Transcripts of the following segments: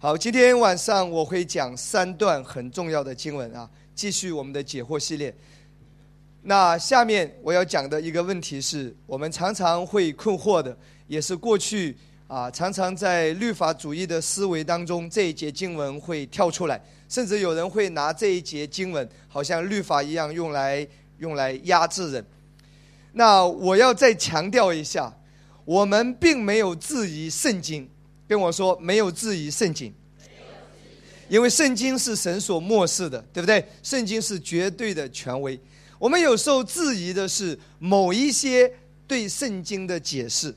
好，今天晚上我会讲三段很重要的经文啊，继续我们的解惑系列。那下面我要讲的一个问题是我们常常会困惑的，也是过去啊常常在律法主义的思维当中，这一节经文会跳出来，甚至有人会拿这一节经文好像律法一样用来用来压制人。那我要再强调一下，我们并没有质疑圣经。跟我说，没有质疑圣经，因为圣经是神所漠视的，对不对？圣经是绝对的权威。我们有时候质疑的是某一些对圣经的解释，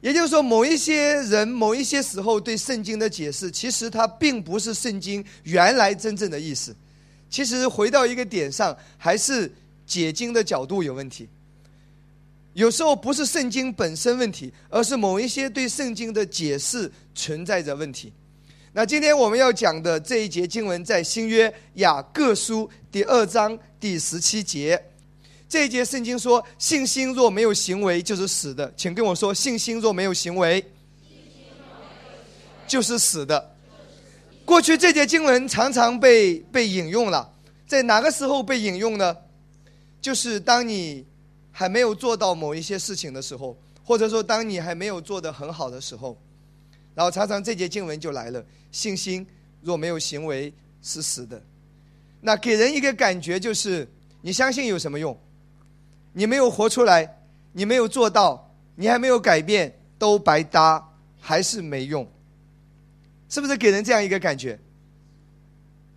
也就是说，某一些人某一些时候对圣经的解释，其实它并不是圣经原来真正的意思。其实回到一个点上，还是解经的角度有问题。有时候不是圣经本身问题，而是某一些对圣经的解释存在着问题。那今天我们要讲的这一节经文，在新约雅各书第二章第十七节。这一节圣经说：“信心若没有行为，就是死的。”请跟我说：“信心若没有行为，就是死的。”过去这节经文常常被被引用了，在哪个时候被引用呢？就是当你。还没有做到某一些事情的时候，或者说当你还没有做得很好的时候，然后常常这节经文就来了：信心若没有行为是死的。那给人一个感觉就是，你相信有什么用？你没有活出来，你没有做到，你还没有改变，都白搭，还是没用。是不是给人这样一个感觉？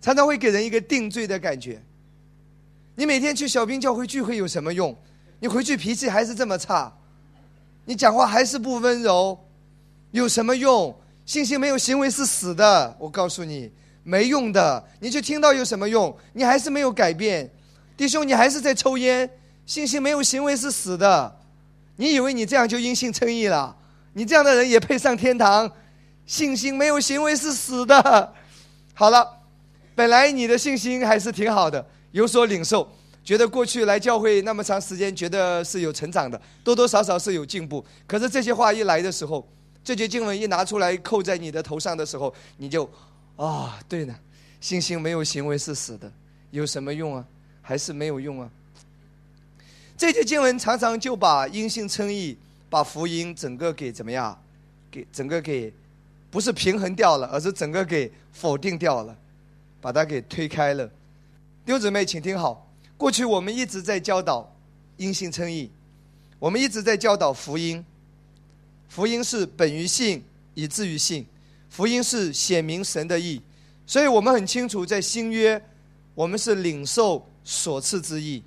常常会给人一个定罪的感觉。你每天去小兵教会聚会有什么用？你回去脾气还是这么差，你讲话还是不温柔，有什么用？信心没有行为是死的，我告诉你，没用的。你去听到有什么用？你还是没有改变，弟兄，你还是在抽烟。信心没有行为是死的，你以为你这样就因信称义了？你这样的人也配上天堂？信心没有行为是死的。好了，本来你的信心还是挺好的，有所领受。觉得过去来教会那么长时间，觉得是有成长的，多多少少是有进步。可是这些话一来的时候，这节经文一拿出来扣在你的头上的时候，你就，啊，对呢，信心没有行为是死的，有什么用啊？还是没有用啊？这节经文常常就把因信称义，把福音整个给怎么样？给整个给，不是平衡掉了，而是整个给否定掉了，把它给推开了。六姊妹，请听好。过去我们一直在教导因信称义，我们一直在教导福音。福音是本于信，以至于信。福音是显明神的义，所以我们很清楚，在新约，我们是领受所赐之义。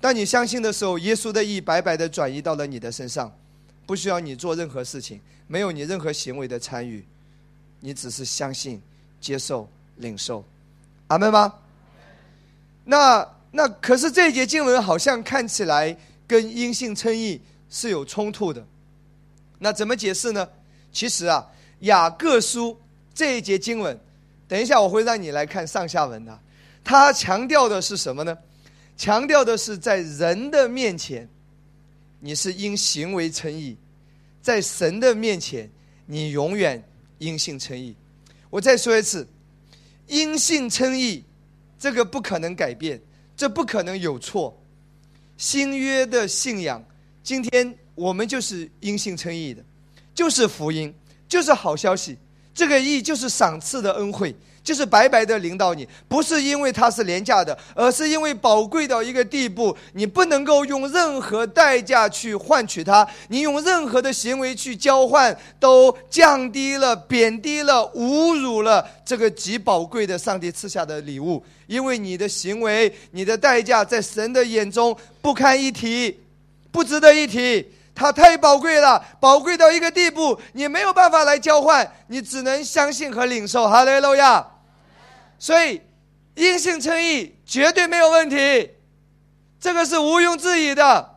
当你相信的时候，耶稣的义白白的转移到了你的身上，不需要你做任何事情，没有你任何行为的参与，你只是相信、接受、领受。阿门吗？那。那可是这一节经文好像看起来跟因信称义是有冲突的，那怎么解释呢？其实啊，雅各书这一节经文，等一下我会让你来看上下文的，他强调的是什么呢？强调的是在人的面前，你是因行为称义；在神的面前，你永远因信称义。我再说一次，因信称义，这个不可能改变。这不可能有错。新约的信仰，今天我们就是因信称义的，就是福音，就是好消息。这个义就是赏赐的恩惠。就是白白的领导你，不是因为它是廉价的，而是因为宝贵到一个地步，你不能够用任何代价去换取它，你用任何的行为去交换，都降低了、贬低了、侮辱了这个极宝贵的上帝赐下的礼物。因为你的行为、你的代价，在神的眼中不堪一提，不值得一提。它太宝贵了，宝贵到一个地步，你没有办法来交换，你只能相信和领受。哈利路亚。所以，因信称义绝对没有问题，这个是毋庸置疑的。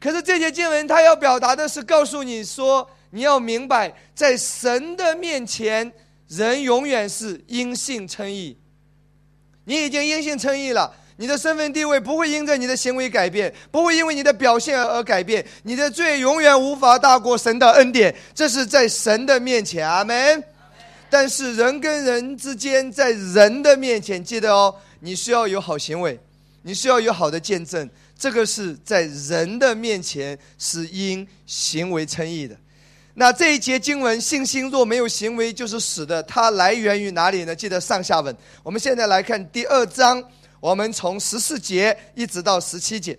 可是这节经文它要表达的是告诉你说，你要明白，在神的面前，人永远是因信称义。你已经因信称义了，你的身份地位不会因着你的行为改变，不会因为你的表现而改变，你的罪永远无法大过神的恩典。这是在神的面前，阿门。但是人跟人之间，在人的面前，记得哦，你需要有好行为，你需要有好的见证。这个是在人的面前是因行为称义的。那这一节经文，信心若没有行为就是死的。它来源于哪里呢？记得上下文。我们现在来看第二章，我们从十四节一直到十七节，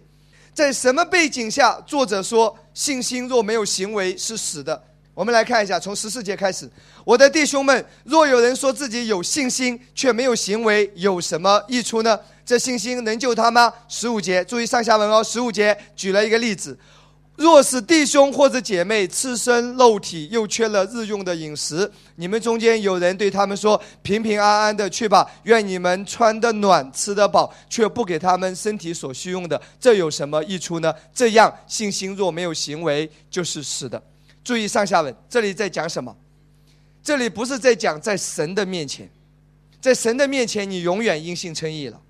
在什么背景下作者说信心若没有行为是死的？我们来看一下，从十四节开始。我的弟兄们，若有人说自己有信心却没有行为，有什么益处呢？这信心能救他吗？十五节，注意上下文哦。十五节举了一个例子：若是弟兄或者姐妹赤身露体，又缺了日用的饮食，你们中间有人对他们说：“平平安安的去吧，愿你们穿得暖，吃得饱，却不给他们身体所需用的，这有什么益处呢？”这样信心若没有行为，就是死的。注意上下文，这里在讲什么？这里不是在讲在神的面前，在神的面前你永远因信称义了。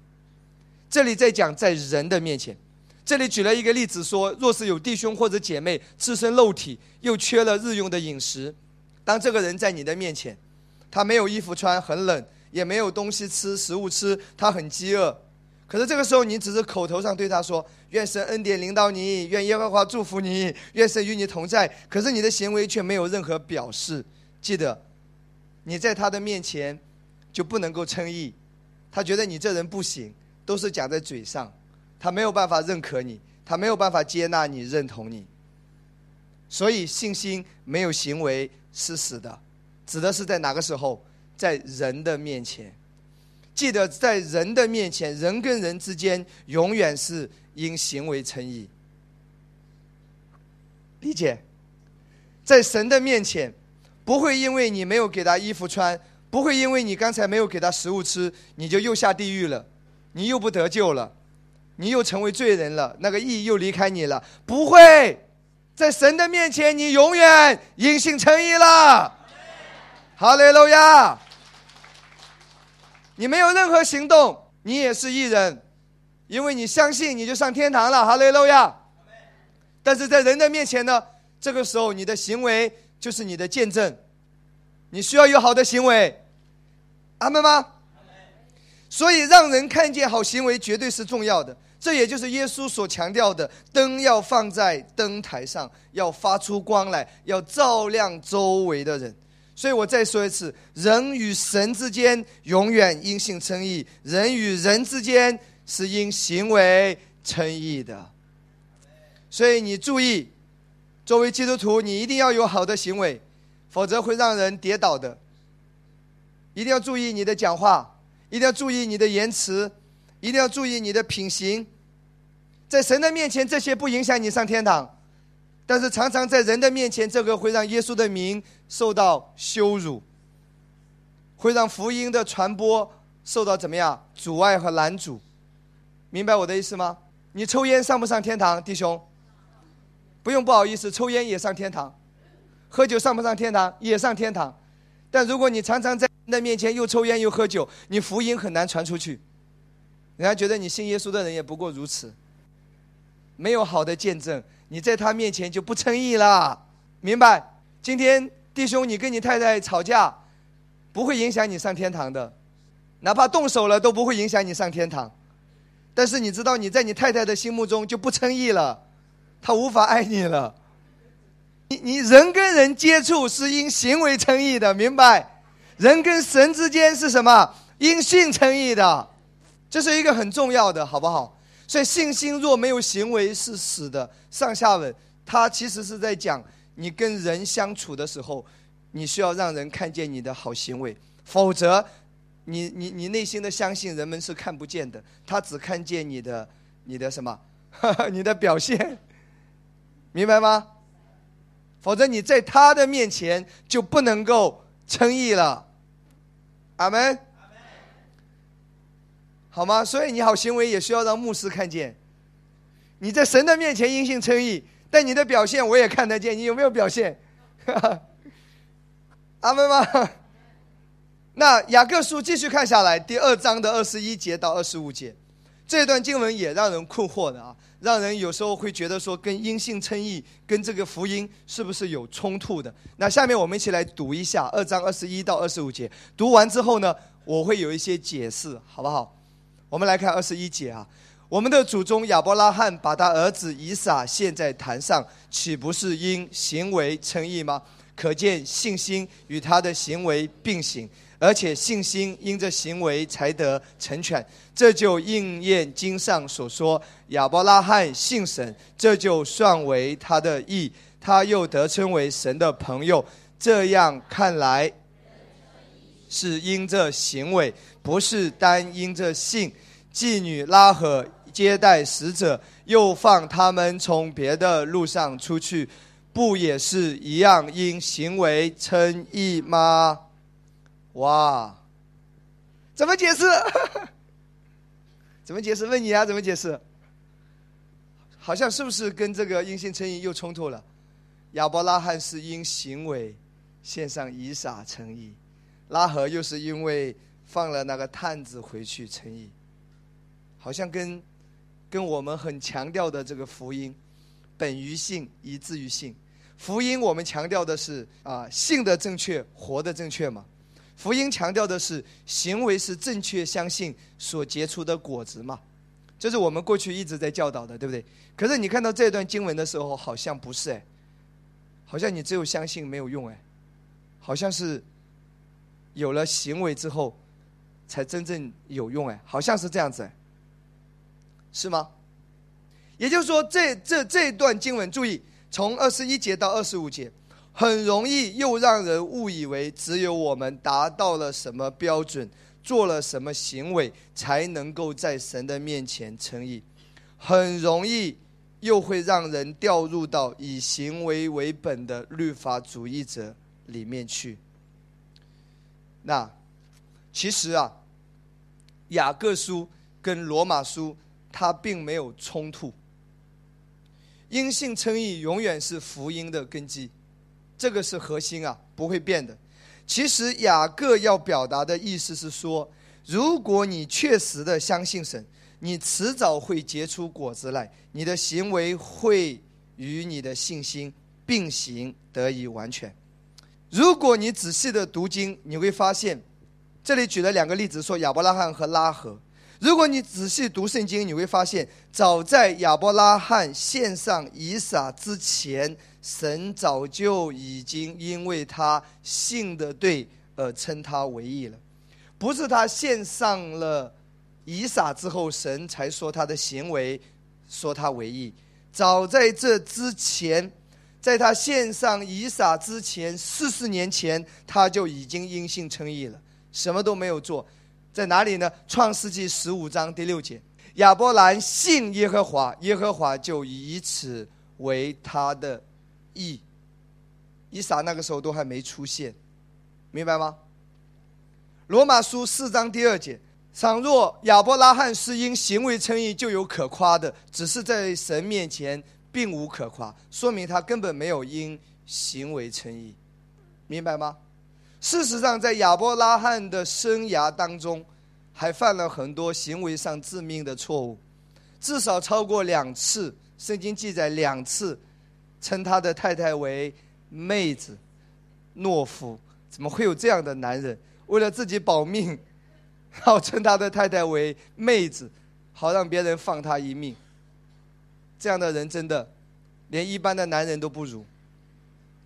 这里在讲在人的面前，这里举了一个例子说，若是有弟兄或者姐妹自身肉体，又缺了日用的饮食，当这个人在你的面前，他没有衣服穿，很冷，也没有东西吃，食物吃，他很饥饿，可是这个时候你只是口头上对他说，愿神恩典领导你，愿耶和华祝福你，愿神与你同在，可是你的行为却没有任何表示。记得，你在他的面前就不能够称义，他觉得你这人不行。都是讲在嘴上，他没有办法认可你，他没有办法接纳你、认同你。所以信心没有行为是死的，指的是在哪个时候，在人的面前。记得在人的面前，人跟人之间永远是因行为称义。理解？在神的面前，不会因为你没有给他衣服穿，不会因为你刚才没有给他食物吃，你就又下地狱了。你又不得救了，你又成为罪人了，那个义又离开你了。不会，在神的面前，你永远因信称义了。哈利路亚！你没有任何行动，你也是艺人，因为你相信，你就上天堂了。哈利路亚！但是在人的面前呢，这个时候你的行为就是你的见证，你需要有好的行为。阿门吗？所以，让人看见好行为绝对是重要的。这也就是耶稣所强调的：灯要放在灯台上，要发出光来，要照亮周围的人。所以我再说一次：人与神之间永远因信称义；人与人之间是因行为称义的。所以你注意，作为基督徒，你一定要有好的行为，否则会让人跌倒的。一定要注意你的讲话。一定要注意你的言辞，一定要注意你的品行，在神的面前，这些不影响你上天堂，但是常常在人的面前，这个会让耶稣的名受到羞辱，会让福音的传播受到怎么样阻碍和拦阻？明白我的意思吗？你抽烟上不上天堂，弟兄？不用不好意思，抽烟也上天堂，喝酒上不上天堂，也上天堂。但如果你常常在人的面前又抽烟又喝酒，你福音很难传出去，人家觉得你信耶稣的人也不过如此，没有好的见证，你在他面前就不称义了，明白？今天弟兄，你跟你太太吵架，不会影响你上天堂的，哪怕动手了都不会影响你上天堂，但是你知道你在你太太的心目中就不称义了，她无法爱你了。你你人跟人接触是因行为称义的，明白？人跟神之间是什么？因信称义的，这是一个很重要的，好不好？所以信心若没有行为是死的。上下文，他其实是在讲你跟人相处的时候，你需要让人看见你的好行为，否则，你你你内心的相信人们是看不见的，他只看见你的你的什么？你的表现，明白吗？否则你在他的面前就不能够称义了，阿门。好吗？所以你好行为也需要让牧师看见。你在神的面前因信称义，但你的表现我也看得见。你有没有表现？阿门吗？那雅各书继续看下来，第二章的二十一节到二十五节，这段经文也让人困惑的啊。让人有时候会觉得说，跟因信称义跟这个福音是不是有冲突的？那下面我们一起来读一下二章二十一到二十五节。读完之后呢，我会有一些解释，好不好？我们来看二十一节啊，我们的祖宗亚伯拉罕把他儿子以撒献在坛上，岂不是因行为称义吗？可见信心与他的行为并行。而且信心因着行为才得成全，这就应验经上所说：亚伯拉罕信神，这就算为他的义，他又得称为神的朋友。这样看来，是因着行为，不是单因着信。妓女拉合接待使者，又放他们从别的路上出去，不也是一样因行为称义吗？哇，怎么解释？怎么解释？问你啊，怎么解释？好像是不是跟这个因信称义又冲突了？亚伯拉罕是因行为献上以撒称义，拉合又是因为放了那个探子回去称义，好像跟跟我们很强调的这个福音，本于信，以至于信。福音我们强调的是啊，信的正确，活的正确嘛。福音强调的是行为是正确相信所结出的果子嘛？这是我们过去一直在教导的，对不对？可是你看到这段经文的时候，好像不是哎，好像你只有相信没有用哎，好像是有了行为之后才真正有用哎，好像是这样子，是吗？也就是说，这这这段经文，注意从二十一节到二十五节。很容易又让人误以为只有我们达到了什么标准，做了什么行为，才能够在神的面前称义。很容易又会让人掉入到以行为为本的律法主义者里面去。那其实啊，雅各书跟罗马书它并没有冲突。因信称义永远是福音的根基。这个是核心啊，不会变的。其实雅各要表达的意思是说，如果你确实的相信神，你迟早会结出果子来，你的行为会与你的信心并行，得以完全。如果你仔细的读经，你会发现，这里举了两个例子，说亚伯拉罕和拉合。如果你仔细读圣经，你会发现，早在亚伯拉罕献上以撒之前。神早就已经因为他信的对而称他为义了，不是他献上了以撒之后，神才说他的行为说他为义。早在这之前，在他献上以撒之前，四十年前他就已经因信称义了，什么都没有做，在哪里呢？创世纪十五章第六节，亚伯兰信耶和华，耶和华就以此为他的。义，以撒那个时候都还没出现，明白吗？罗马书四章第二节：倘若亚伯拉罕是因行为称义，就有可夸的；只是在神面前并无可夸，说明他根本没有因行为称义，明白吗？事实上，在亚伯拉罕的生涯当中，还犯了很多行为上致命的错误，至少超过两次。圣经记载两次。称他的太太为妹子、懦夫，怎么会有这样的男人？为了自己保命，号称他的太太为妹子，好让别人放他一命。这样的人真的连一般的男人都不如。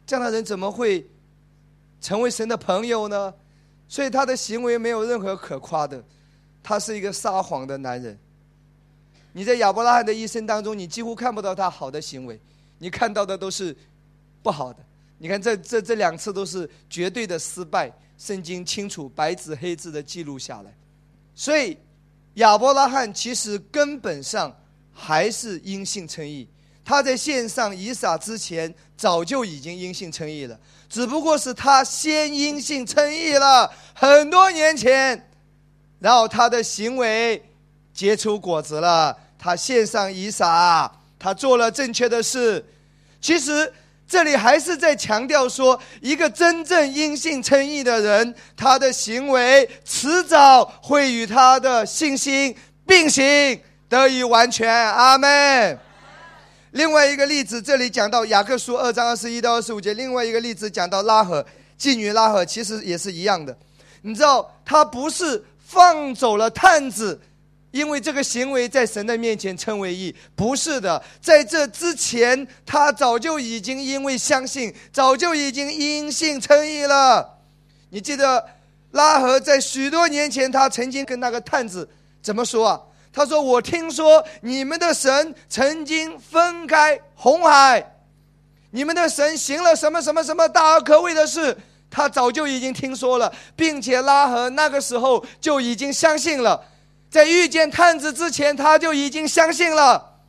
这样的人怎么会成为神的朋友呢？所以他的行为没有任何可夸的，他是一个撒谎的男人。你在亚伯拉罕的一生当中，你几乎看不到他好的行为。你看到的都是不好的，你看这这这两次都是绝对的失败，圣经清楚白纸黑字的记录下来，所以亚伯拉罕其实根本上还是因信称义，他在献上以撒之前早就已经因信称义了，只不过是他先因信称义了很多年前，然后他的行为结出果子了，他献上以撒。他做了正确的事，其实这里还是在强调说，一个真正因信称义的人，他的行为迟早会与他的信心并行，得以完全。阿门。另外一个例子，这里讲到雅各书二章二十一到二十五节。另外一个例子讲到拉合妓女拉合，其实也是一样的。你知道，他不是放走了探子，因为这个行为在神的面前称为义，不是的。在这之前，他早就已经因为相信，早就已经因信称义了。你记得拉合在许多年前，他曾经跟那个探子怎么说啊？他说：“我听说你们的神曾经分开红海，你们的神行了什么什么什么大而可畏的事，他早就已经听说了，并且拉合那个时候就已经相信了，在遇见探子之前，他就已经相信了。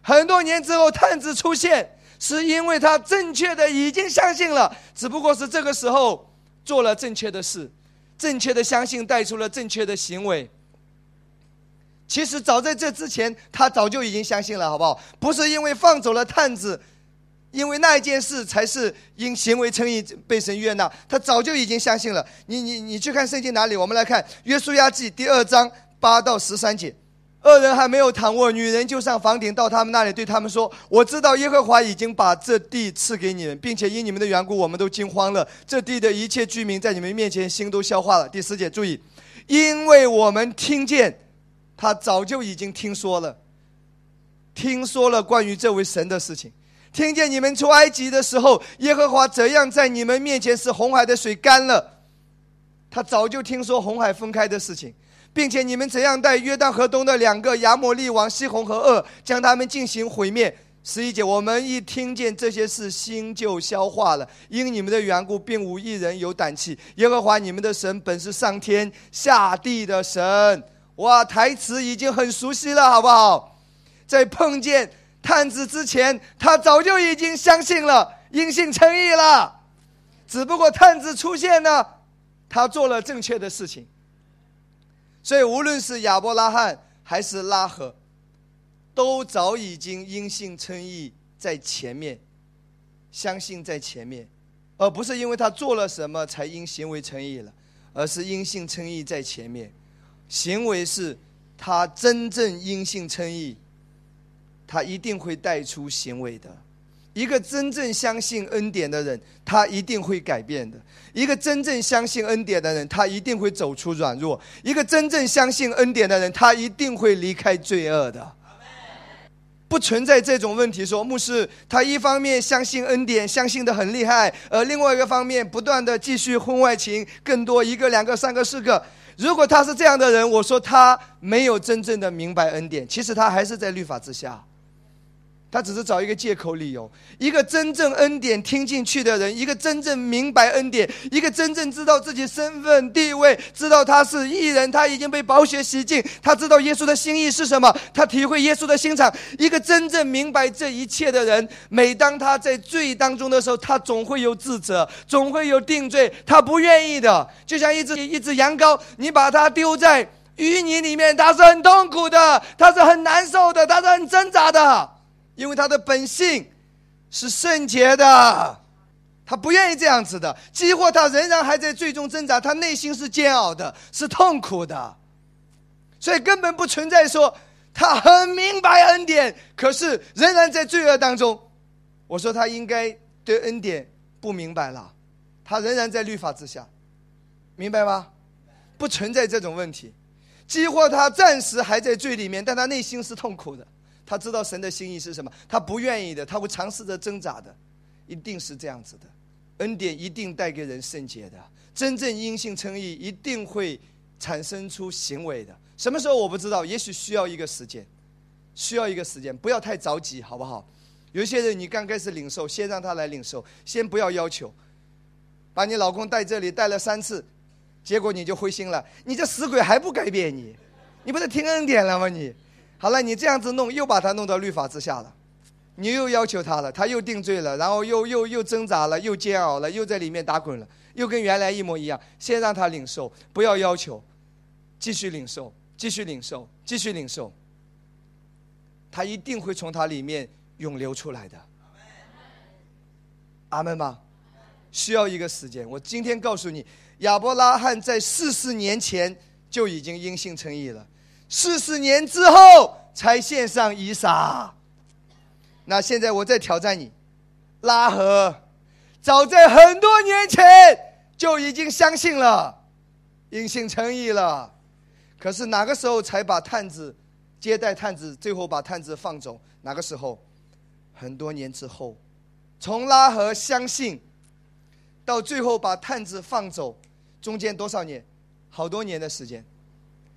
很多年之后，探子出现，是因为他正确的已经相信了，只不过是这个时候做了正确的事，正确的相信带出了正确的行为。”其实早在这之前，他早就已经相信了，好不好？不是因为放走了探子，因为那一件事才是因行为称义被神悦纳。他早就已经相信了。你你你去看圣经哪里？我们来看《约书亚记》第二章八到十三节。二人还没有躺卧，女人就上房顶到他们那里，对他们说：“我知道耶和华已经把这地赐给你们，并且因你们的缘故，我们都惊慌了。这地的一切居民在你们面前心都消化了。”第四节，注意，因为我们听见。他早就已经听说了，听说了关于这位神的事情，听见你们出埃及的时候，耶和华怎样在你们面前使红海的水干了，他早就听说红海分开的事情，并且你们怎样带约旦河东的两个亚摩利王西红和恶，将他们进行毁灭。十一节，我们一听见这些事，心就消化了，因你们的缘故，并无一人有胆气。耶和华你们的神本是上天下地的神。哇，台词已经很熟悉了，好不好？在碰见探子之前，他早就已经相信了，因信称义了。只不过探子出现呢，他做了正确的事情。所以，无论是亚伯拉罕还是拉合，都早已经因信称义在前面，相信在前面，而不是因为他做了什么才因行为称义了，而是因信称义在前面。行为是，他真正因信称义，他一定会带出行为的。一个真正相信恩典的人，他一定会改变的。一个真正相信恩典的人，他一定会走出软弱。一个真正相信恩典的人，他一定会离开罪恶的。不存在这种问题。说牧师，他一方面相信恩典，相信的很厉害，而另外一个方面不断的继续婚外情，更多一个、两个、三个、四个。如果他是这样的人，我说他没有真正的明白恩典，其实他还是在律法之下。他只是找一个借口理由。一个真正恩典听进去的人，一个真正明白恩典，一个真正知道自己身份地位，知道他是艺人，他已经被宝血洗净，他知道耶稣的心意是什么，他体会耶稣的心肠。一个真正明白这一切的人，每当他在罪当中的时候，他总会有自责，总会有定罪，他不愿意的。就像一只一只羊羔，你把它丢在淤泥里面，它是很痛苦的，它是很难受的，它是很挣扎的。因为他的本性是圣洁的，他不愿意这样子的。几乎他仍然还在最终挣扎，他内心是煎熬的，是痛苦的，所以根本不存在说他很明白恩典，可是仍然在罪恶当中。我说他应该对恩典不明白了，他仍然在律法之下，明白吗？不存在这种问题。几乎他暂时还在罪里面，但他内心是痛苦的。他知道神的心意是什么，他不愿意的，他会尝试着挣扎的，一定是这样子的。恩典一定带给人圣洁的，真正因信称义一定会产生出行为的。什么时候我不知道，也许需要一个时间，需要一个时间，不要太着急，好不好？有些人你刚开始领受，先让他来领受，先不要要求。把你老公带这里带了三次，结果你就灰心了，你这死鬼还不改变你？你不是听恩典了吗？你？好了，你这样子弄，又把他弄到律法之下了，你又要求他了，他又定罪了，然后又又又挣扎了，又煎熬了，又在里面打滚了，又跟原来一模一样。先让他领受，不要要求，继续领受，继续领受，继续领受，他一定会从他里面涌流出来的。阿门吗？需要一个时间。我今天告诉你，亚伯拉罕在四十年前就已经因信称义了。四十年之后才献上以撒，那现在我再挑战你，拉合，早在很多年前就已经相信了，因信诚意了。可是哪个时候才把探子接待探子，最后把探子放走？哪个时候？很多年之后，从拉合相信到最后把探子放走，中间多少年？好多年的时间。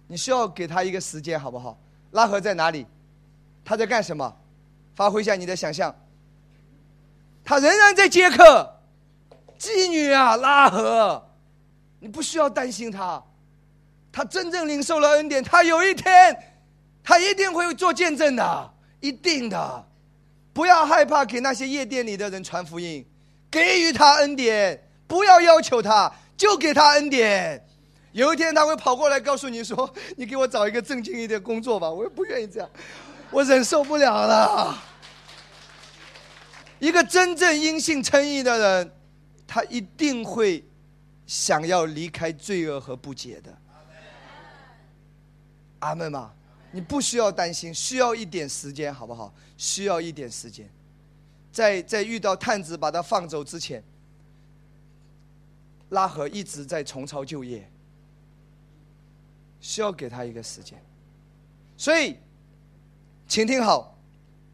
你需要给他一个时间，好不好？拉合在哪里？他在干什么？发挥一下你的想象。他仍然在接客，妓女啊，拉合，你不需要担心他。他真正领受了恩典，他有一天，他一定会做见证的，一定的。不要害怕给那些夜店里的人传福音，给予他恩典，不要要求他，就给他恩典。有一天他会跑过来告诉你说：“你给我找一个正经一点工作吧，我也不愿意这样，我忍受不了了。”一个真正因信称义的人，他一定会想要离开罪恶和不解的。阿门吗？你不需要担心，需要一点时间，好不好？需要一点时间，在在遇到探子把他放走之前，拉合一直在重操旧业，需要给他一个时间。所以，请听好，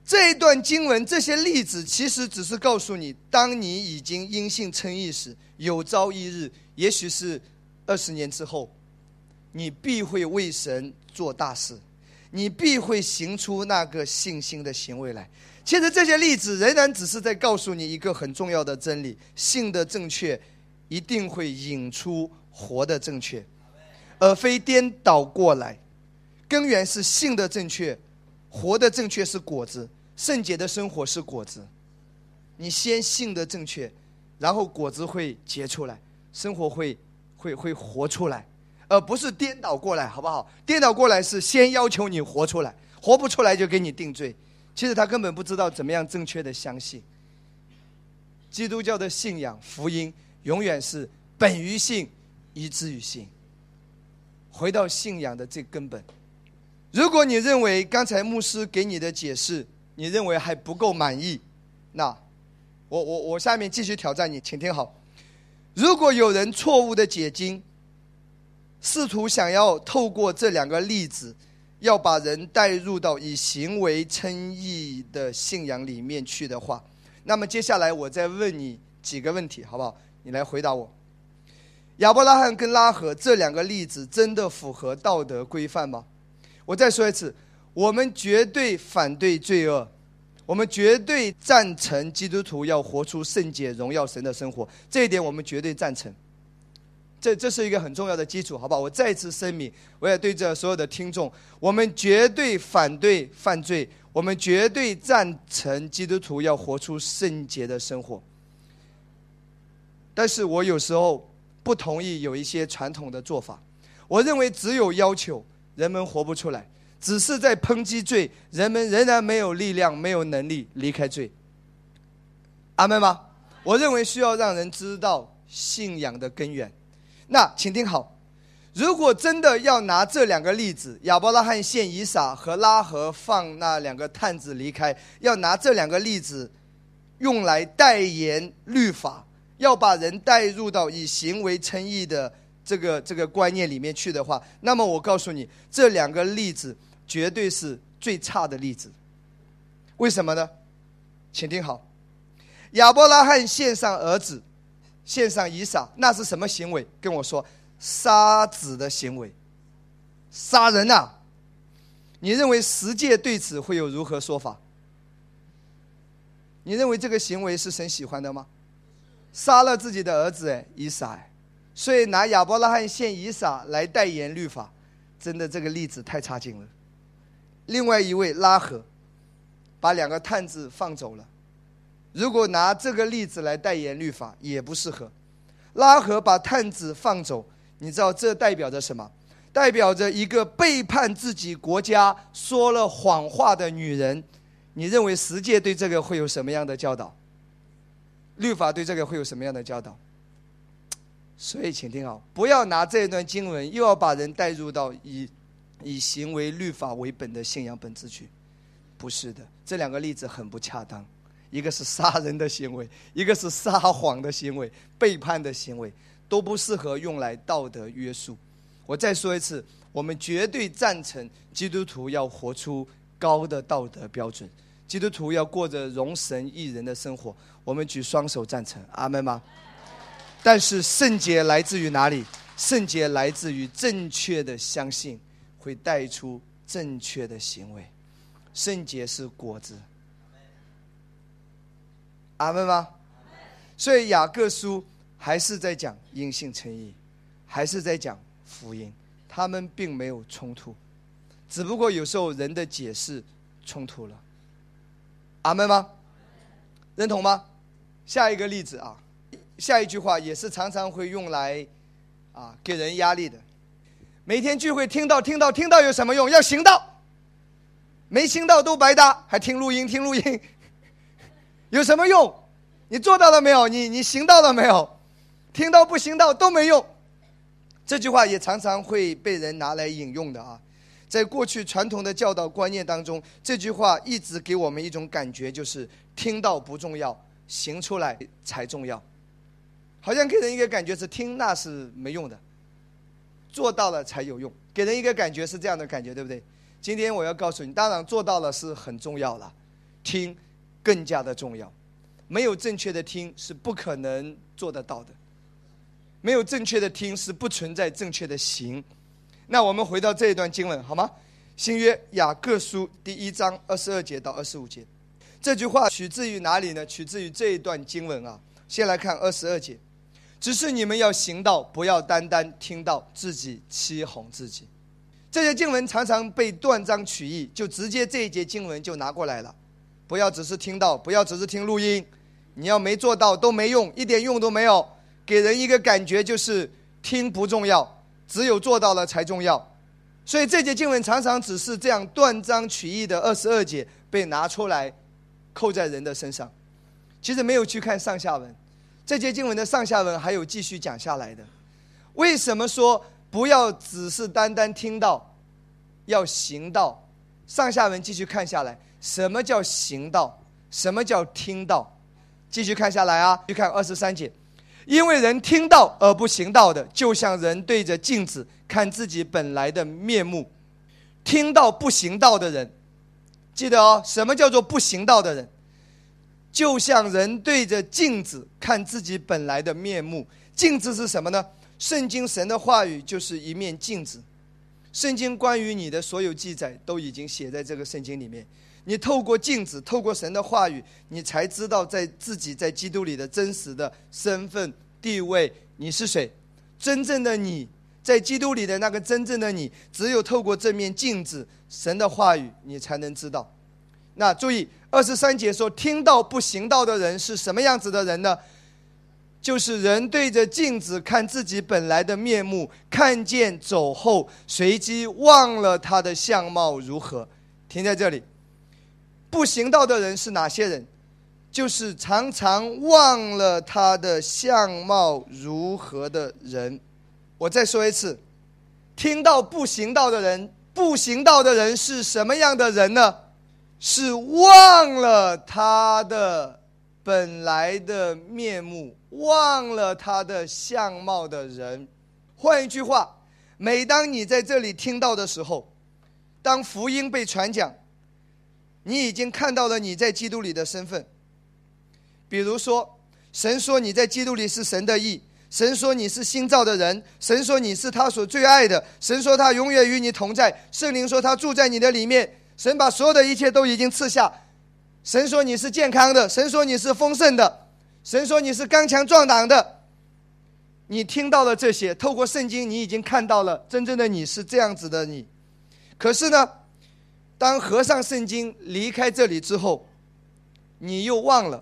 这一段经文这些例子，其实只是告诉你，当你已经因信称义时，有朝一日，也许是二十年之后。你必会为神做大事，你必会行出那个信心的行为来。其实这些例子仍然只是在告诉你一个很重要的真理：信的正确一定会引出活的正确，而非颠倒过来。根源是信的正确，活的正确是果子，圣洁的生活是果子。你先信的正确，然后果子会结出来，生活会会会活出来。而不是颠倒过来，好不好？颠倒过来是先要求你活出来，活不出来就给你定罪。其实他根本不知道怎么样正确的相信。基督教的信仰福音永远是本于信，以至于信。回到信仰的这根本。如果你认为刚才牧师给你的解释，你认为还不够满意，那我我我下面继续挑战你，请听好。如果有人错误的解经。试图想要透过这两个例子，要把人带入到以行为称义的信仰里面去的话，那么接下来我再问你几个问题，好不好？你来回答我。亚伯拉罕跟拉合这两个例子真的符合道德规范吗？我再说一次，我们绝对反对罪恶，我们绝对赞成基督徒要活出圣洁、荣耀神的生活，这一点我们绝对赞成。这这是一个很重要的基础，好不好？我再一次声明，我也对这所有的听众，我们绝对反对犯罪，我们绝对赞成基督徒要活出圣洁的生活。但是我有时候不同意有一些传统的做法，我认为只有要求人们活不出来，只是在抨击罪，人们仍然没有力量、没有能力离开罪。阿门吗？我认为需要让人知道信仰的根源。那请听好，如果真的要拿这两个例子，亚伯拉罕献以撒和拉合放那两个探子离开，要拿这两个例子用来代言律法，要把人带入到以行为称义的这个这个观念里面去的话，那么我告诉你，这两个例子绝对是最差的例子。为什么呢？请听好，亚伯拉罕献上儿子。献上以撒，那是什么行为？跟我说，杀子的行为，杀人呐！你认为十诫对此会有如何说法？你认为这个行为是神喜欢的吗？杀了自己的儿子哎，以撒，所以拿亚伯拉罕献以撒来代言律法，真的这个例子太差劲了。另外一位拉合，把两个探子放走了。如果拿这个例子来代言律法，也不适合。拉合把探子放走，你知道这代表着什么？代表着一个背叛自己国家、说了谎话的女人。你认为十诫对这个会有什么样的教导？律法对这个会有什么样的教导？所以，请听好，不要拿这一段经文，又要把人带入到以以行为律法为本的信仰本质去。不是的，这两个例子很不恰当。一个是杀人的行为，一个是撒谎的行为、背叛的行为，都不适合用来道德约束。我再说一次，我们绝对赞成基督徒要活出高的道德标准，基督徒要过着容神益人的生活。我们举双手赞成，阿门吗？但是圣洁来自于哪里？圣洁来自于正确的相信，会带出正确的行为。圣洁是果子。阿门吗？所以雅各书还是在讲因信称义，还是在讲福音，他们并没有冲突，只不过有时候人的解释冲突了。阿门吗？认同吗？下一个例子啊，下一句话也是常常会用来啊给人压力的。每天聚会听到听到听到有什么用？要行道，没行道都白搭，还听录音听录音。有什么用？你做到了没有？你你行到了没有？听到不行到都没用。这句话也常常会被人拿来引用的啊。在过去传统的教导观念当中，这句话一直给我们一种感觉，就是听到不重要，行出来才重要。好像给人一个感觉是听那是没用的，做到了才有用。给人一个感觉是这样的感觉，对不对？今天我要告诉你，当然做到了是很重要了，听。更加的重要，没有正确的听是不可能做得到的，没有正确的听是不存在正确的行。那我们回到这一段经文好吗？新约雅各书第一章二十二节到二十五节，这句话取自于哪里呢？取自于这一段经文啊。先来看二十二节，只是你们要行道，不要单单听到自己欺哄自己。这些经文常常被断章取义，就直接这一节经文就拿过来了。不要只是听到，不要只是听录音，你要没做到都没用，一点用都没有，给人一个感觉就是听不重要，只有做到了才重要。所以这节经文常常只是这样断章取义的二十二节被拿出来扣在人的身上，其实没有去看上下文。这节经文的上下文还有继续讲下来的。为什么说不要只是单单听到，要行道？上下文继续看下来。什么叫行道？什么叫听到？继续看下来啊，去看二十三节。因为人听到而不行道的，就像人对着镜子看自己本来的面目。听到不行道的人，记得哦，什么叫做不行道的人？就像人对着镜子看自己本来的面目。镜子是什么呢？圣经神的话语就是一面镜子。圣经关于你的所有记载都已经写在这个圣经里面。你透过镜子，透过神的话语，你才知道在自己在基督里的真实的身份地位。你是谁？真正的你在基督里的那个真正的你，只有透过这面镜子，神的话语，你才能知道。那注意，二十三节说，听到不行道的人是什么样子的人呢？就是人对着镜子看自己本来的面目，看见走后，随即忘了他的相貌如何。停在这里。不行道的人是哪些人？就是常常忘了他的相貌如何的人。我再说一次，听到不行道的人，不行道的人是什么样的人呢？是忘了他的本来的面目，忘了他的相貌的人。换一句话，每当你在这里听到的时候，当福音被传讲。你已经看到了你在基督里的身份，比如说，神说你在基督里是神的义，神说你是新造的人，神说你是他所最爱的，神说他永远与你同在，圣灵说他住在你的里面，神把所有的一切都已经赐下，神说你是健康的，神说你是丰盛的，神说你是刚强壮胆的。你听到了这些，透过圣经，你已经看到了真正的你是这样子的你，可是呢？当合上圣经离开这里之后，你又忘了，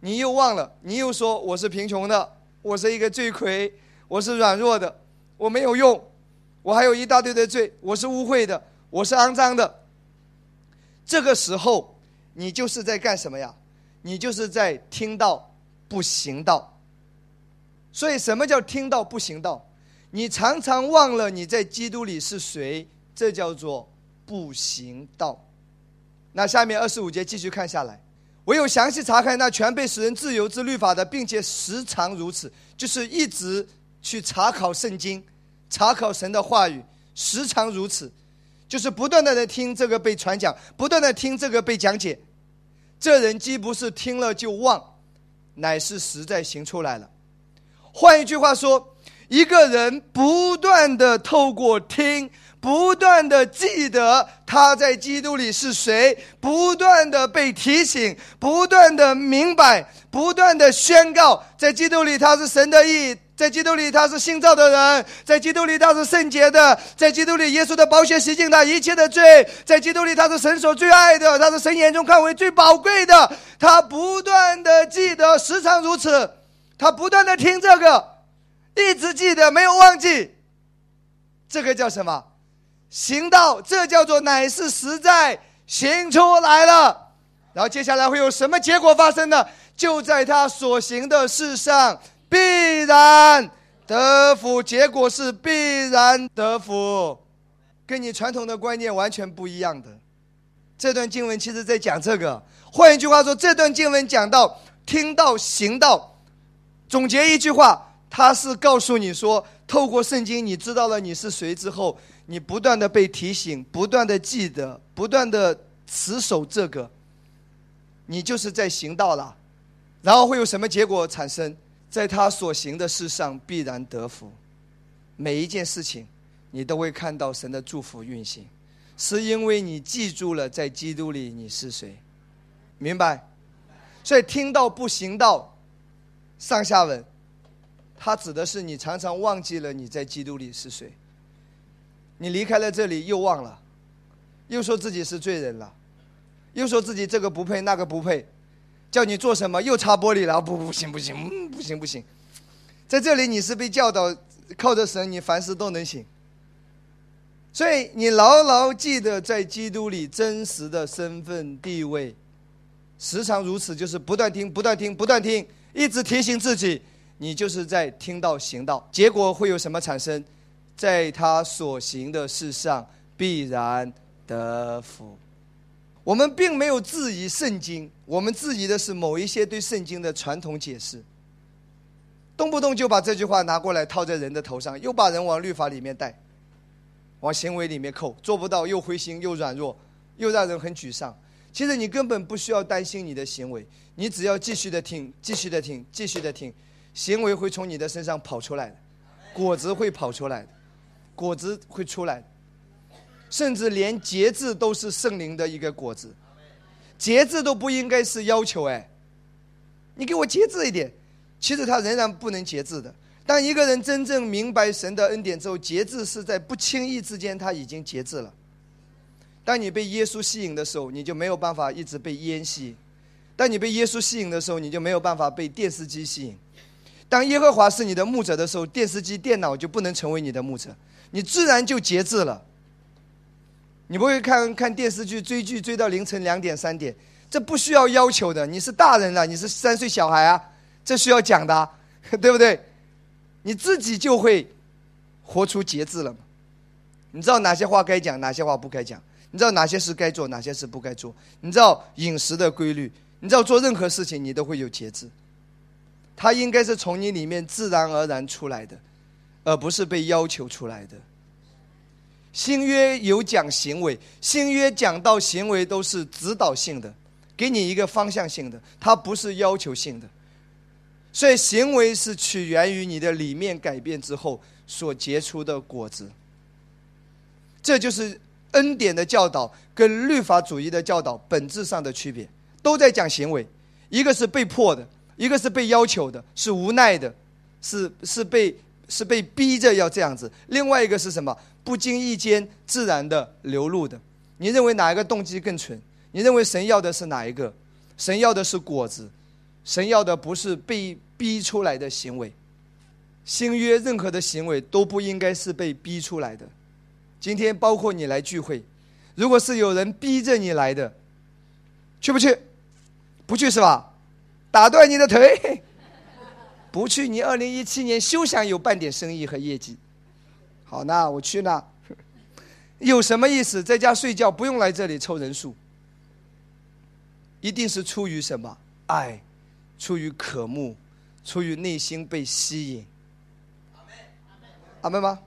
你又忘了，你又说我是贫穷的，我是一个罪魁，我是软弱的，我没有用，我还有一大堆的罪，我是污秽的，我是肮脏的。这个时候，你就是在干什么呀？你就是在听到不行道。所以，什么叫听到不行道？你常常忘了你在基督里是谁，这叫做。不行道，那下面二十五节继续看下来，唯有详细查看那全被使人自由之律法的，并且时常如此，就是一直去查考圣经，查考神的话语，时常如此，就是不断的在听这个被传讲，不断的听这个被讲解。这人既不是听了就忘，乃是实在行出来了。换一句话说，一个人不断的透过听。不断的记得他在基督里是谁，不断的被提醒，不断的明白，不断的宣告，在基督里他是神的义，在基督里他是新造的人，在基督里他是圣洁的，在基督里耶稣的宝血洗净他一切的罪，在基督里他是神所最爱的，他是神眼中看为最宝贵的。他不断的记得，时常如此，他不断的听这个，一直记得，没有忘记。这个叫什么？行道，这叫做乃是实在行出来了。然后接下来会有什么结果发生呢？就在他所行的事上必然得福，结果是必然得福，跟你传统的观念完全不一样的。这段经文其实在讲这个。换一句话说，这段经文讲到听到行道，总结一句话，他是告诉你说，透过圣经，你知道了你是谁之后。你不断的被提醒，不断的记得，不断的持守这个，你就是在行道了。然后会有什么结果产生？在他所行的事上必然得福。每一件事情，你都会看到神的祝福运行，是因为你记住了在基督里你是谁，明白？所以听到不行道，上下文，它指的是你常常忘记了你在基督里是谁。你离开了这里，又忘了，又说自己是罪人了，又说自己这个不配那个不配，叫你做什么又擦玻璃了，不不行不行，不行不行，在这里你是被教导靠着神，你凡事都能行。所以你牢牢记得在基督里真实的身份地位，时常如此，就是不断听不断听不断听，一直提醒自己，你就是在听到行道，结果会有什么产生？在他所行的事上必然得福。我们并没有质疑圣经，我们质疑的是某一些对圣经的传统解释。动不动就把这句话拿过来套在人的头上，又把人往律法里面带，往行为里面扣，做不到又灰心又软弱，又让人很沮丧。其实你根本不需要担心你的行为，你只要继续的听，继续的听，继续的听，行为会从你的身上跑出来的，果子会跑出来的。果子会出来，甚至连节制都是圣灵的一个果子，节制都不应该是要求哎，你给我节制一点，其实他仍然不能节制的。当一个人真正明白神的恩典之后，节制是在不轻易之间他已经节制了。当你被耶稣吸引的时候，你就没有办法一直被烟吸引；当你被耶稣吸引的时候，你就没有办法被电视机吸引。当耶和华是你的牧者的时候，电视机、电脑就不能成为你的牧者。你自然就节制了。你不会看看电视剧、追剧追到凌晨两点三点，这不需要要求的。你是大人了，你是三岁小孩啊，这需要讲的，对不对？你自己就会活出节制了嘛。你知道哪些话该讲，哪些话不该讲？你知道哪些事该做，哪些事不该做？你知道饮食的规律？你知道做任何事情你都会有节制。它应该是从你里面自然而然出来的。而不是被要求出来的。新约有讲行为，新约讲到行为都是指导性的，给你一个方向性的，它不是要求性的。所以行为是取源于你的里面改变之后所结出的果子。这就是恩典的教导跟律法主义的教导本质上的区别，都在讲行为，一个是被迫的，一个是被要求的，是无奈的，是是被。是被逼着要这样子，另外一个是什么？不经意间自然的流露的。你认为哪一个动机更纯？你认为神要的是哪一个？神要的是果子，神要的不是被逼出来的行为。新约任何的行为都不应该是被逼出来的。今天包括你来聚会，如果是有人逼着你来的，去不去？不去是吧？打断你的腿。不去，你二零一七年休想有半点生意和业绩。好，那我去那，有什么意思？在家睡觉，不用来这里凑人数。一定是出于什么？爱，出于渴慕，出于内心被吸引。阿门吗？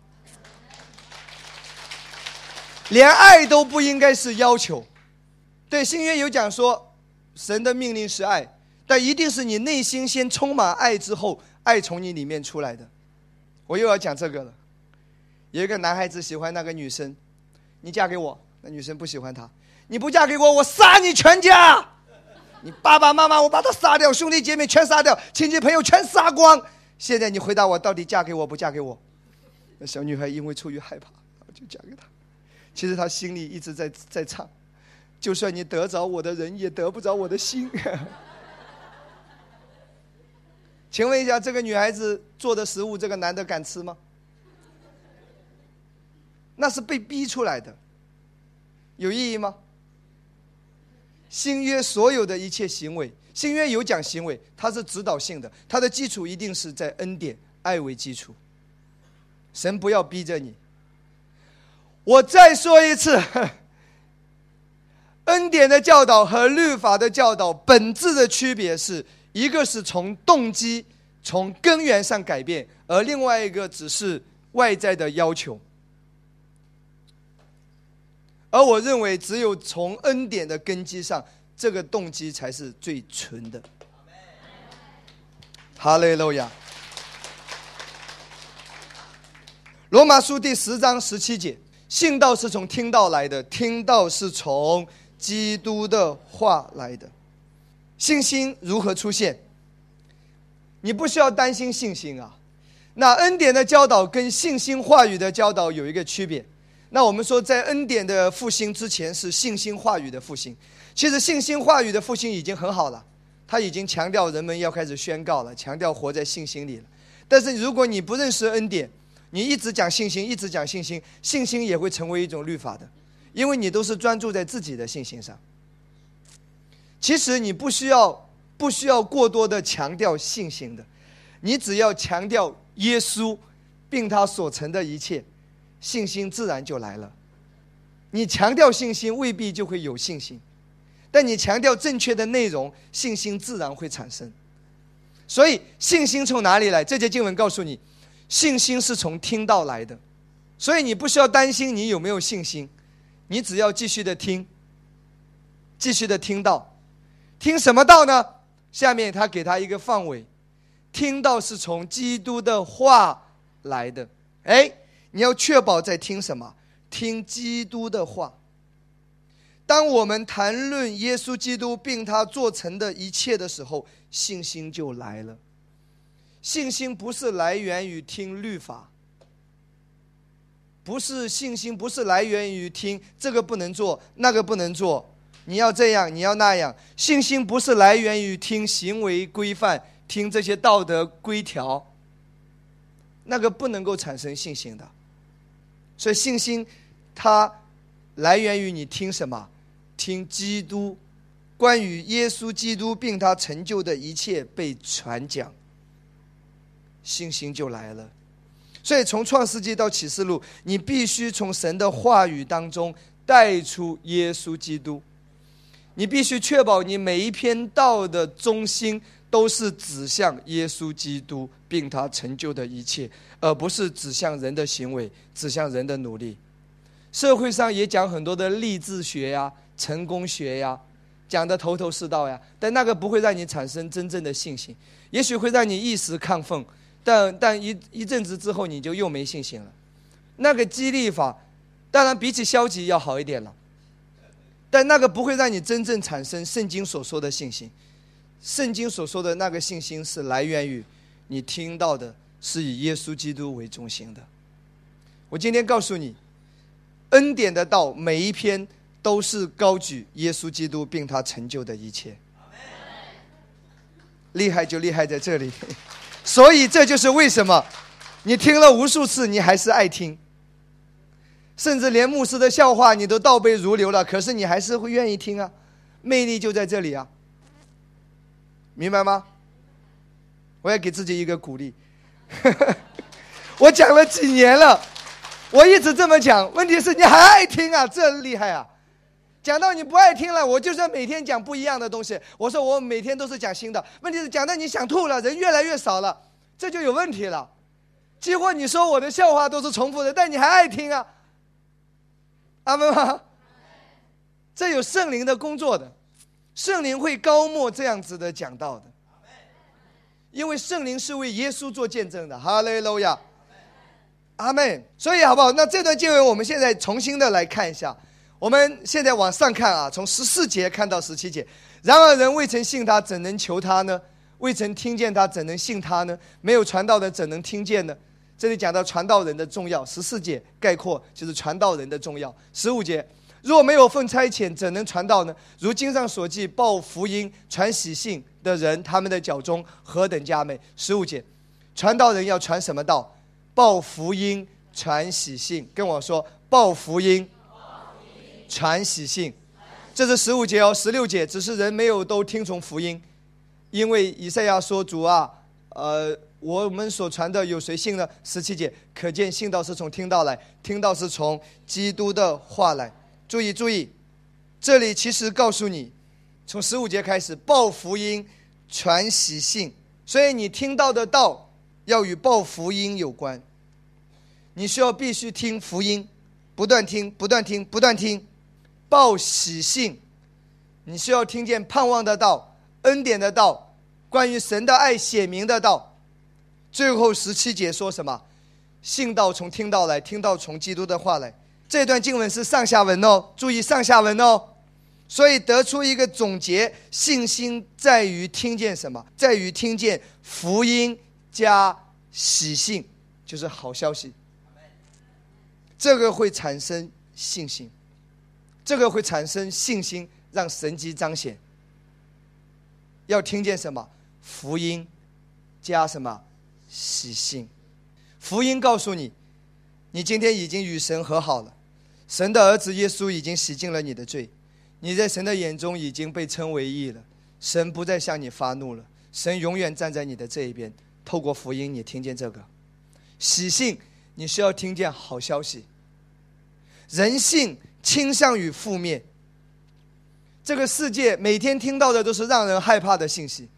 连爱都不应该是要求。对新约有讲说，神的命令是爱，但一定是你内心先充满爱之后，爱从你里面出来的。我又要讲这个了。有一个男孩子喜欢那个女生，你嫁给我，那女生不喜欢他，你不嫁给我，我杀你全家。你爸爸妈妈我把他杀掉，兄弟姐妹全杀掉，亲戚朋友全杀光。现在你回答我，到底嫁给我不嫁给我？那小女孩因为出于害怕，就嫁给他。其实她心里一直在在唱：就算你得着我的人，也得不着我的心。请问一下，这个女孩子做的食物，这个男的敢吃吗？那是被逼出来的，有意义吗？新约所有的一切行为，新约有讲行为，它是指导性的，它的基础一定是在恩典、爱为基础。神不要逼着你。我再说一次，恩典的教导和律法的教导本质的区别是一个是从动机、从根源上改变，而另外一个只是外在的要求。而我认为，只有从恩典的根基上，这个动机才是最纯的。哈利路亚。罗马书第十章十七节：信道是从听道来的，听道是从基督的话来的。信心如何出现？你不需要担心信心啊。那恩典的教导跟信心话语的教导有一个区别。那我们说，在恩典的复兴之前是信心话语的复兴。其实信心话语的复兴已经很好了，他已经强调人们要开始宣告了，强调活在信心里了。但是如果你不认识恩典，你一直讲信心，一直讲信心，信心也会成为一种律法的，因为你都是专注在自己的信心上。其实你不需要不需要过多的强调信心的，你只要强调耶稣，并他所成的一切。信心自然就来了。你强调信心，未必就会有信心；但你强调正确的内容，信心自然会产生。所以，信心从哪里来？这节经文告诉你，信心是从听到来的。所以，你不需要担心你有没有信心，你只要继续的听，继续的听到。听什么道呢？下面他给他一个范围，听到是从基督的话来的。哎。你要确保在听什么？听基督的话。当我们谈论耶稣基督并他做成的一切的时候，信心就来了。信心不是来源于听律法，不是信心，不是来源于听这个不能做，那个不能做，你要这样，你要那样。信心不是来源于听行为规范，听这些道德规条，那个不能够产生信心的。所以信心，它来源于你听什么？听基督，关于耶稣基督并他成就的一切被传讲，信心就来了。所以从创世纪到启示录，你必须从神的话语当中带出耶稣基督。你必须确保你每一篇道的中心都是指向耶稣基督并他成就的一切。而不是指向人的行为，指向人的努力。社会上也讲很多的励志学呀、成功学呀，讲的头头是道呀，但那个不会让你产生真正的信心。也许会让你一时亢奋，但但一一阵子之后你就又没信心了。那个激励法，当然比起消极要好一点了，但那个不会让你真正产生圣经所说的信心。圣经所说的那个信心是来源于你听到的。是以耶稣基督为中心的。我今天告诉你，恩典的道每一篇都是高举耶稣基督并他成就的一切。厉害就厉害在这里，所以这就是为什么你听了无数次，你还是爱听，甚至连牧师的笑话你都倒背如流了，可是你还是会愿意听啊，魅力就在这里啊，明白吗？我要给自己一个鼓励。我讲了几年了，我一直这么讲。问题是你还爱听啊，这厉害啊！讲到你不爱听了，我就算每天讲不一样的东西。我说我每天都是讲新的，问题是讲到你想吐了，人越来越少了，这就有问题了。几乎你说我的笑话都是重复的，但你还爱听啊？阿门吗？这有圣灵的工作的，圣灵会高莫这样子的讲到的，因为圣灵是为耶稣做见证的。哈利路亚，阿门。所以好不好？那这段经文我们现在重新的来看一下。我们现在往上看啊，从十四节看到十七节。然而人未曾信他，怎能求他呢？未曾听见他，怎能信他呢？没有传道的，怎能听见呢？这里讲到传道人的重要。十四节概括就是传道人的重要。十五节，若没有奉差遣，怎能传道呢？如经上所记，报福音、传喜信的人，他们的脚中何等佳美。十五节，传道人要传什么道？报福音、传喜信。跟我说，报福音。传喜信，这是十五节哦。十六节只是人没有都听从福音，因为以赛亚说：“主啊，呃，我们所传的有谁信呢？”十七节可见信道是从听到来，听到是从基督的话来。注意注意，这里其实告诉你，从十五节开始报福音、传喜信，所以你听到的道要与报福音有关。你需要必须听福音，不断听，不断听，不断听。报喜信，你需要听见盼望的道、恩典的道、关于神的爱显明的道。最后十七节说什么？信道从听到来，听到从基督的话来。这段经文是上下文哦，注意上下文哦。所以得出一个总结：信心在于听见什么？在于听见福音加喜信，就是好消息。这个会产生信心。这个会产生信心，让神迹彰显。要听见什么？福音加什么？喜信。福音告诉你，你今天已经与神和好了，神的儿子耶稣已经洗净了你的罪，你在神的眼中已经被称为义了，神不再向你发怒了，神永远站在你的这一边。透过福音，你听见这个喜信，你需要听见好消息。人性。倾向于负面。这个世界每天听到的都是让人害怕的信息，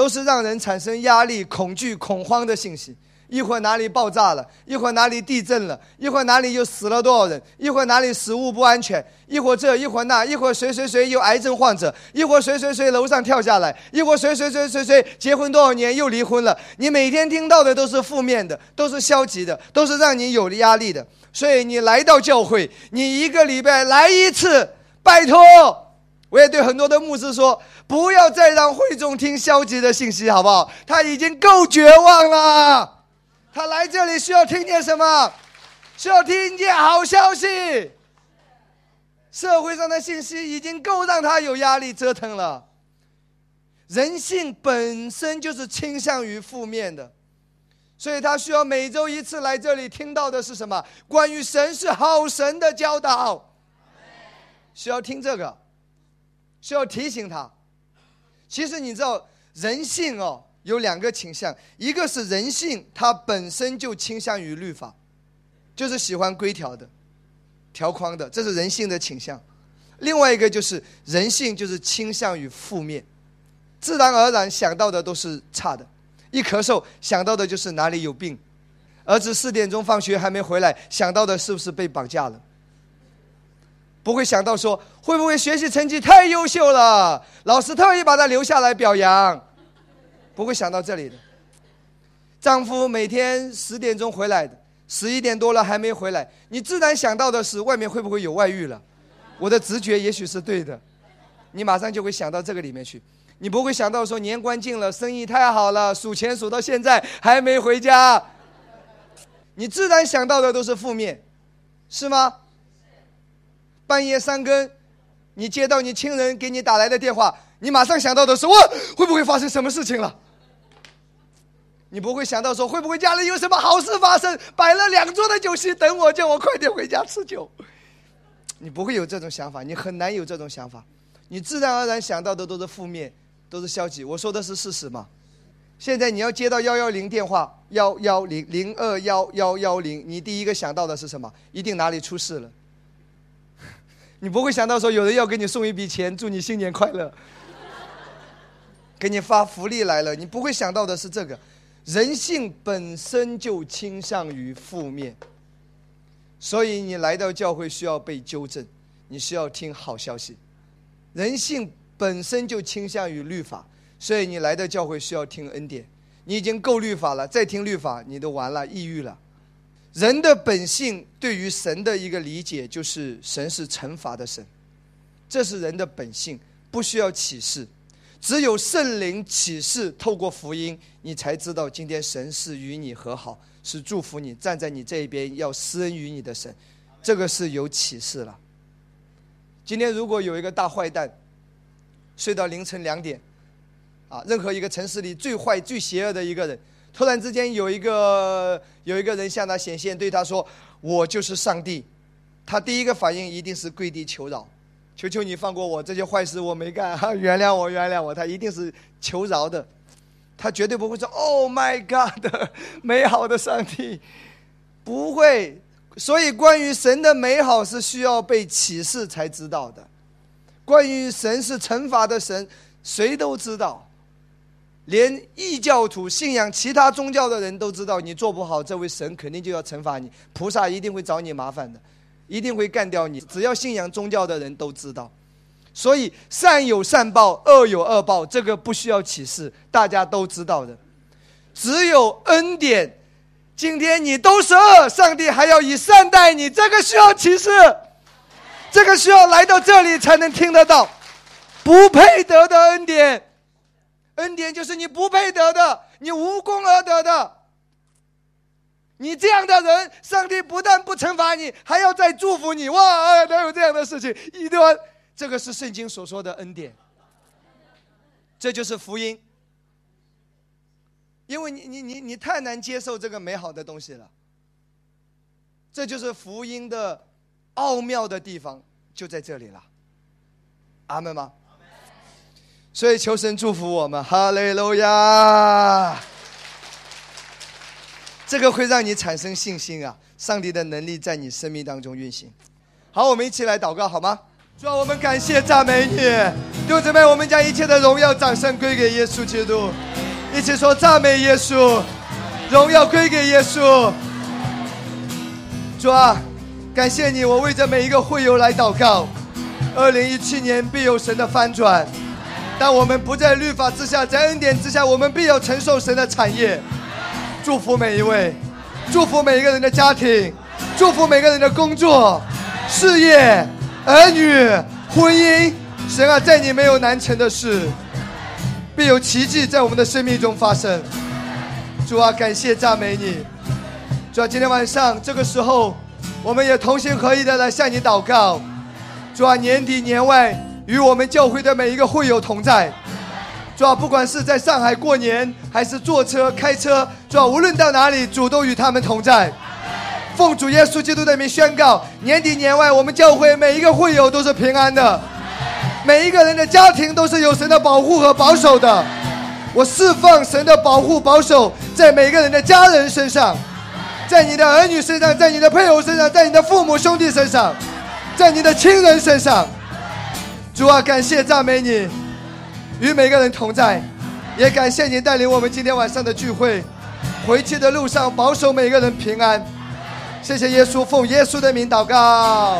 都是让人产生压力、恐惧、恐慌的信息。一会儿哪里爆炸了，一会儿哪里地震了，一会儿哪里又死了多少人，一会儿哪里食物不安全，一会儿这一会儿那，一会儿谁谁谁有癌症患者，一会儿谁谁谁楼上跳下来，一会儿谁谁谁谁谁结婚多少年又离婚了。你每天听到的都是负面的，都是消极的，都是让你有压力的。所以你来到教会，你一个礼拜来一次，拜托，我也对很多的牧师说，不要再让会众听消极的信息，好不好？他已经够绝望了，他来这里需要听见什么？需要听见好消息。社会上的信息已经够让他有压力折腾了。人性本身就是倾向于负面的。所以他需要每周一次来这里，听到的是什么？关于神是好神的教导，需要听这个，需要提醒他。其实你知道，人性哦有两个倾向，一个是人性，它本身就倾向于律法，就是喜欢规条的、条框的，这是人性的倾向；另外一个就是人性就是倾向于负面，自然而然想到的都是差的。一咳嗽，想到的就是哪里有病；儿子四点钟放学还没回来，想到的是不是被绑架了？不会想到说会不会学习成绩太优秀了，老师特意把他留下来表扬？不会想到这里的。丈夫每天十点钟回来，十一点多了还没回来，你自然想到的是外面会不会有外遇了？我的直觉也许是对的，你马上就会想到这个里面去。你不会想到说年关近了，生意太好了，数钱数到现在还没回家。你自然想到的都是负面，是吗？半夜三更，你接到你亲人给你打来的电话，你马上想到的是我会不会发生什么事情了？你不会想到说会不会家里有什么好事发生，摆了两桌的酒席等我，叫我快点回家吃酒。你不会有这种想法，你很难有这种想法，你自然而然想到的都是负面。都是消极，我说的是事实嘛？现在你要接到幺幺零电话，幺幺零零二幺幺幺零，你第一个想到的是什么？一定哪里出事了。你不会想到说有人要给你送一笔钱，祝你新年快乐，给你发福利来了。你不会想到的是这个，人性本身就倾向于负面，所以你来到教会需要被纠正，你需要听好消息。人性本身就倾向于律法，所以你来到教会需要听恩典。你已经够律法了，再听律法你都完了，抑郁了。人的本性对于神的一个理解就是神是惩罚的神，这是人的本性，不需要启示，只有圣灵启示，透过福音，你才知道今天神是与你和好，是祝福你，站在你这一边要施恩于你的神，这个是有启示了。今天如果有一个大坏蛋，睡到凌晨两点，啊，任何一个城市里最坏、最邪恶的一个人。突然之间，有一个有一个人向他显现，对他说：“我就是上帝。”他第一个反应一定是跪地求饶，求求你放过我，这些坏事我没干，原谅我，原谅我。他一定是求饶的，他绝对不会说 “Oh my God”，美好的上帝，不会。所以，关于神的美好是需要被启示才知道的。关于神是惩罚的神，谁都知道。连异教徒信仰其他宗教的人都知道，你做不好，这位神肯定就要惩罚你，菩萨一定会找你麻烦的，一定会干掉你。只要信仰宗教的人都知道，所以善有善报，恶有恶报，这个不需要启示，大家都知道的。只有恩典，今天你都是恶，上帝还要以善待你，这个需要启示，这个需要来到这里才能听得到，不配得的恩典。恩典就是你不配得的，你无功而得的。你这样的人，上帝不但不惩罚你，还要再祝福你。哇，哪有这样的事情？一段，这个是圣经所说的恩典，这就是福音。因为你你你你太难接受这个美好的东西了。这就是福音的奥妙的地方，就在这里了。阿门吗？所以求神祝福我们，哈利路亚！这个会让你产生信心啊！上帝的能力在你生命当中运行。好，我们一起来祷告好吗？主啊，我们感谢赞美你，弟兄姊妹，我们将一切的荣耀掌声归给耶稣基督，一起说赞美耶稣，荣耀归给耶稣。主啊，感谢你，我为着每一个会友来祷告。二零一七年必有神的翻转。但我们不在律法之下，在恩典之下，我们必要承受神的产业。祝福每一位，祝福每一个人的家庭，祝福每个人的工作、事业、儿女、婚姻。神啊，在你没有难成的事，必有奇迹在我们的生命中发生。主啊，感谢赞美你。主啊，今天晚上这个时候，我们也同心合意的来向你祷告。主啊，年底年外。与我们教会的每一个会友同在，主要不管是在上海过年，还是坐车、开车，主要无论到哪里，主都与他们同在。奉主耶稣基督的名宣告：年底年外，我们教会每一个会友都是平安的，每一个人的家庭都是有神的保护和保守的。我释放神的保护保守在每个人的家人身上，在你的儿女身上，在你的配偶身上，在你的父母兄弟身上，在你的亲人身上。主啊，感谢赞美你，与每个人同在，也感谢你带领我们今天晚上的聚会，回去的路上保守每个人平安。谢谢耶稣，奉耶稣的名祷告。